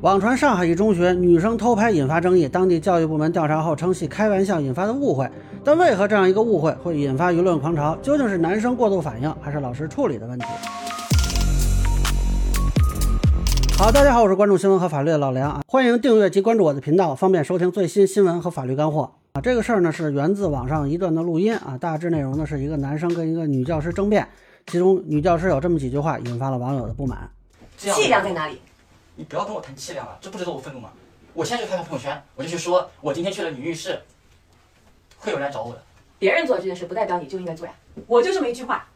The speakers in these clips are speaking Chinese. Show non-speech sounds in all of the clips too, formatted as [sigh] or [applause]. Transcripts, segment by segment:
网传上海一中学女生偷拍引发争议，当地教育部门调查后称系开玩笑引发的误会。但为何这样一个误会会引发舆论狂潮？究竟是男生过度反应，还是老师处理的问题？好，大家好，我是关注新闻和法律的老梁啊，欢迎订阅及关注我的频道，方便收听最新新闻和法律干货啊。这个事儿呢是源自网上一段的录音啊，大致内容呢是一个男生跟一个女教师争辩，其中女教师有这么几句话，引发了网友的不满。气量在哪里？你不要跟我谈气量了，这不值得我愤怒吗？我现在就发条朋友圈，我就去说，我今天去了女浴室，会有人来找我的。别人做这件事不代表你就应该做呀。我就这么一句话，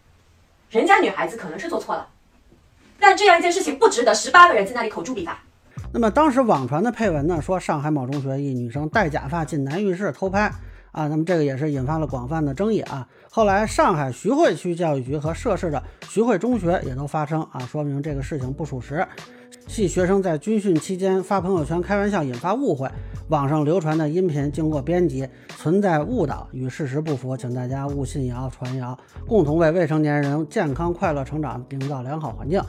人家女孩子可能是做错了，但这样一件事情不值得十八个人在那里口诛笔伐。那么当时网传的配文呢，说上海某中学一女生戴假发进男浴室偷拍啊，那么这个也是引发了广泛的争议啊。后来上海徐汇区教育局和涉事的徐汇中学也都发声啊，说明这个事情不属实。系学生在军训期间发朋友圈开玩笑，引发误会。网上流传的音频经过编辑，存在误导，与事实不符，请大家勿信谣传谣，共同为未成年人健康快乐成长营造良好环境。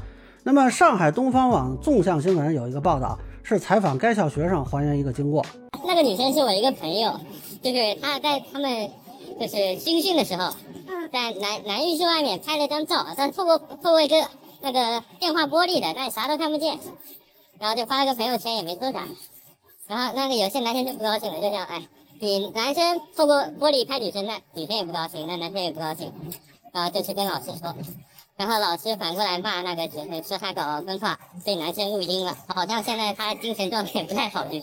那么，上海东方网纵向新闻有一个报道，是采访该校学生还原一个经过。那个女生是我一个朋友，就是她在他们就是军训的时候，在男男浴室外面拍了张照，但透过透过一个。那个电话玻璃的，但啥都看不见，然后就发了个朋友圈，也没说啥。然后那个有些男生就不高兴了，就想，哎，你男生透过玻璃拍女生，那女生也不高兴，那男生也不高兴，然后就去跟老师说，然后老师反过来骂那个学生，说他搞分化，被男生录音了，好像现在他精神状态也不太好就。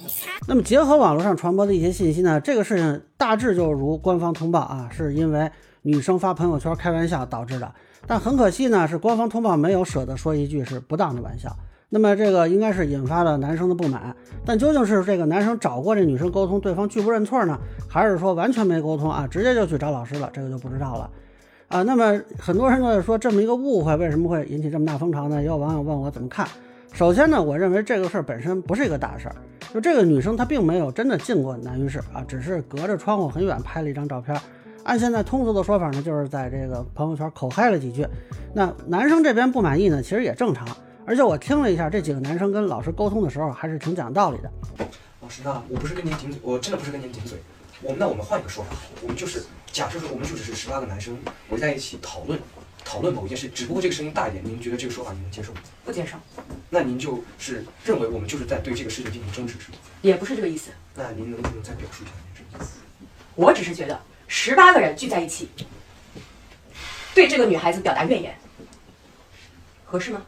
那么结合网络上传播的一些信息呢，这个事情大致就如官方通报啊，是因为女生发朋友圈开玩笑导致的。但很可惜呢，是官方通报没有舍得说一句是不当的玩笑。那么这个应该是引发了男生的不满。但究竟是这个男生找过这女生沟通，对方拒不认错呢，还是说完全没沟通啊，直接就去找老师了？这个就不知道了啊。那么很多人呢说这么一个误会为什么会引起这么大风潮呢？也有网友问我怎么看。首先呢，我认为这个事儿本身不是一个大事儿，就这个女生她并没有真的进过男浴室啊，只是隔着窗户很远拍了一张照片。按现在通俗的说法呢，就是在这个朋友圈口嗨了几句。那男生这边不满意呢，其实也正常。而且我听了一下，这几个男生跟老师沟通的时候还是挺讲道理的。老师呢，我不是跟您顶嘴，我真的不是跟您顶嘴。我们那我们换一个说法，我们就是假设说我们就只是十八个男生围在一起讨论讨论某一件事，只不过这个声音大一点。您觉得这个说法您能接受吗？不接受。那您就是认为我们就是在对这个事情进行争执，是吗？也不是这个意思。那您能不能再表述一下您这个意思？我只是觉得。十八个人聚在一起，对这个女孩子表达怨言，合适吗？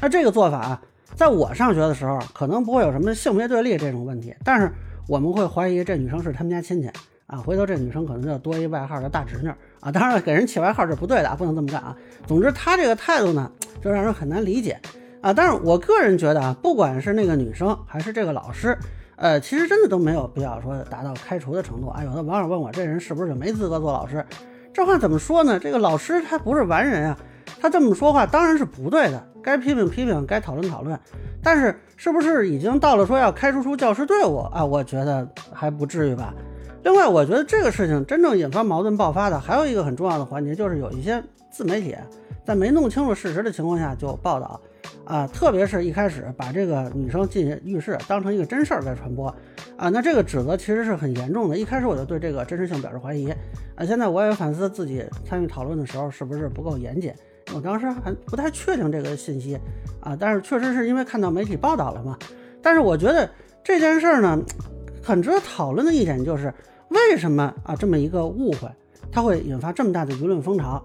那这个做法啊，在我上学的时候，可能不会有什么性别对立这种问题，但是我们会怀疑这女生是他们家亲戚啊，回头这女生可能就多一外号叫大侄女啊。当然了，给人起外号是不对的，不能这么干啊。总之，他这个态度呢，就让人很难理解啊。但是我个人觉得啊，不管是那个女生还是这个老师。呃，其实真的都没有必要说达到开除的程度啊。有的网友问我，这人是不是就没资格做老师？这话怎么说呢？这个老师他不是完人啊，他这么说话当然是不对的，该批评批评，该讨论讨论。但是是不是已经到了说要开除出教师队伍啊？我觉得还不至于吧。另外，我觉得这个事情真正引发矛盾爆发的还有一个很重要的环节，就是有一些自媒体在没弄清楚事实的情况下就报道。啊，特别是一开始把这个女生进浴室当成一个真事儿在传播，啊，那这个指责其实是很严重的。一开始我就对这个真实性表示怀疑，啊，现在我也反思自己参与讨论的时候是不是不够严谨。我当时还不太确定这个信息，啊，但是确实是因为看到媒体报道了嘛。但是我觉得这件事儿呢，很值得讨论的一点就是，为什么啊这么一个误会，它会引发这么大的舆论风潮？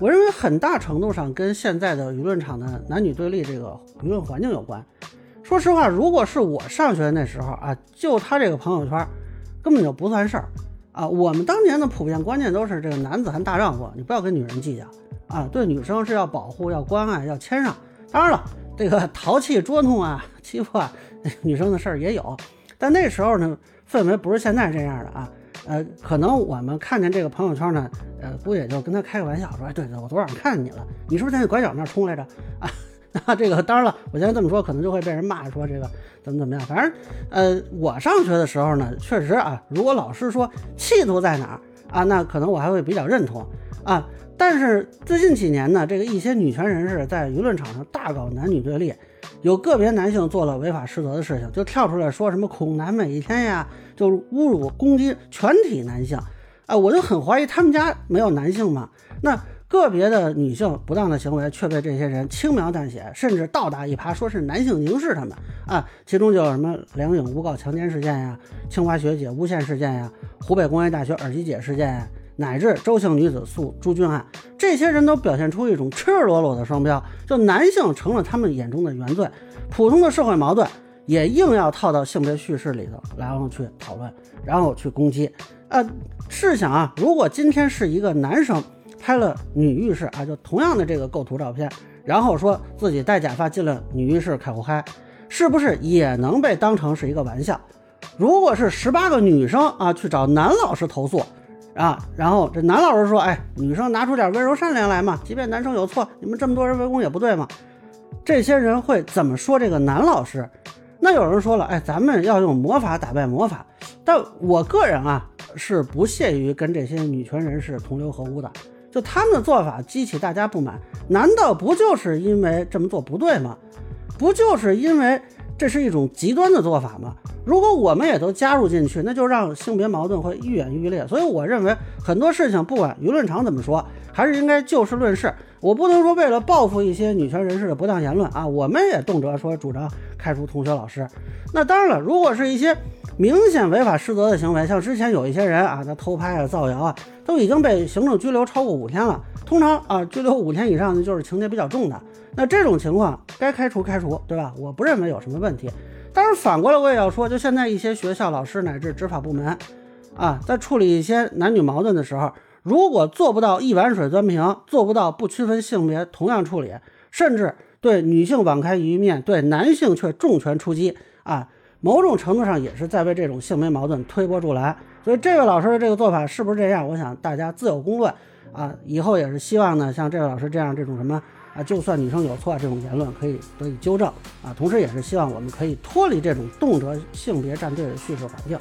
我认为很大程度上跟现在的舆论场的男女对立这个舆论环境有关。说实话，如果是我上学那时候啊，就他这个朋友圈，根本就不算事儿啊。我们当年的普遍观念都是这个男子汉大丈夫，你不要跟女人计较啊。对女生是要保护、要关爱、要谦让。当然了，这个淘气、捉弄啊、欺负啊女生的事儿也有，但那时候呢，氛围不是现在这样的啊。呃，可能我们看见这个朋友圈呢，呃，不也就跟他开个玩笑，说，哎，对对，我昨晚上看见你了，你是不是在那拐角那冲来着 [laughs] 啊？[laughs] 那这个当然了，我现在这么说，可能就会被人骂，说这个怎么怎么样。反正，呃，我上学的时候呢，确实啊，如果老师说气度在哪儿啊，那可能我还会比较认同啊。但是最近几年呢，这个一些女权人士在舆论场上大搞男女对立，有个别男性做了违法失责的事情，就跳出来说什么“恐男每一天”呀，就侮辱攻击全体男性。啊，我就很怀疑他们家没有男性吗？那个别的女性不当的行为却被这些人轻描淡写，甚至倒打一耙，说是男性凝视他们啊。其中就有什么梁颖诬告强奸事件呀，清华学姐诬陷事件呀，湖北工业大学耳机姐事件呀，乃至周姓女子诉朱军案，这些人都表现出一种赤裸裸的双标，就男性成了他们眼中的原罪，普通的社会矛盾也硬要套到性别叙事里头，然后去讨论，然后去攻击。啊，试想啊，如果今天是一个男生拍了女浴室啊，就同样的这个构图照片，然后说自己戴假发进了女浴室开户嗨，是不是也能被当成是一个玩笑？如果是十八个女生啊去找男老师投诉啊，然后这男老师说，哎，女生拿出点温柔善良来嘛，即便男生有错，你们这么多人围攻也不对嘛？这些人会怎么说这个男老师？那有人说了，哎，咱们要用魔法打败魔法，但我个人啊。是不屑于跟这些女权人士同流合污的，就他们的做法激起大家不满，难道不就是因为这么做不对吗？不就是因为这是一种极端的做法吗？如果我们也都加入进去，那就让性别矛盾会愈演愈烈。所以我认为很多事情，不管舆论场怎么说，还是应该就事论事。我不能说为了报复一些女权人士的不当言论啊，我们也动辄说主张开除同学老师。那当然了，如果是一些。明显违法失责的行为，像之前有一些人啊，他偷拍啊、造谣啊，都已经被行政拘留超过五天了。通常啊，拘留五天以上的就是情节比较重的。那这种情况该开除开除，对吧？我不认为有什么问题。但是反过来我也要说，就现在一些学校老师乃至执法部门啊，在处理一些男女矛盾的时候，如果做不到一碗水端平，做不到不区分性别同样处理，甚至对女性网开一面，对男性却重拳出击啊。某种程度上也是在为这种性别矛盾推波助澜，所以这位老师的这个做法是不是这样？我想大家自有公论啊。以后也是希望呢，像这位老师这样这种什么啊，就算女生有错这种言论可以得以纠正啊。同时也是希望我们可以脱离这种动辄性别站队的叙事环境。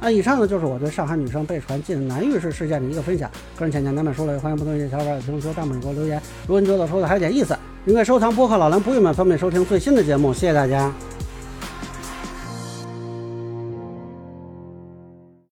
那以上呢就是我对上海女生被传进男浴室事件的一个分享，个人浅见难免说了，也欢迎不同意见小伙伴在评论区、弹幕里给我留言。如果你觉得说的还有点意思，您可以收藏播客老蓝不郁闷，方便收听最新的节目。谢谢大家。